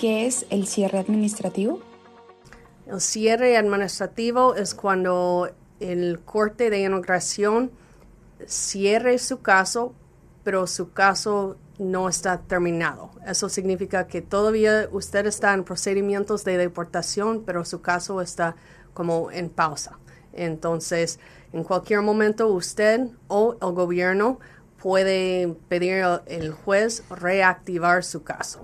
¿Qué es el cierre administrativo? El cierre administrativo es cuando el corte de inmigración cierre su caso, pero su caso no está terminado. Eso significa que todavía usted está en procedimientos de deportación, pero su caso está como en pausa. Entonces, en cualquier momento usted o el gobierno puede pedir al juez reactivar su caso.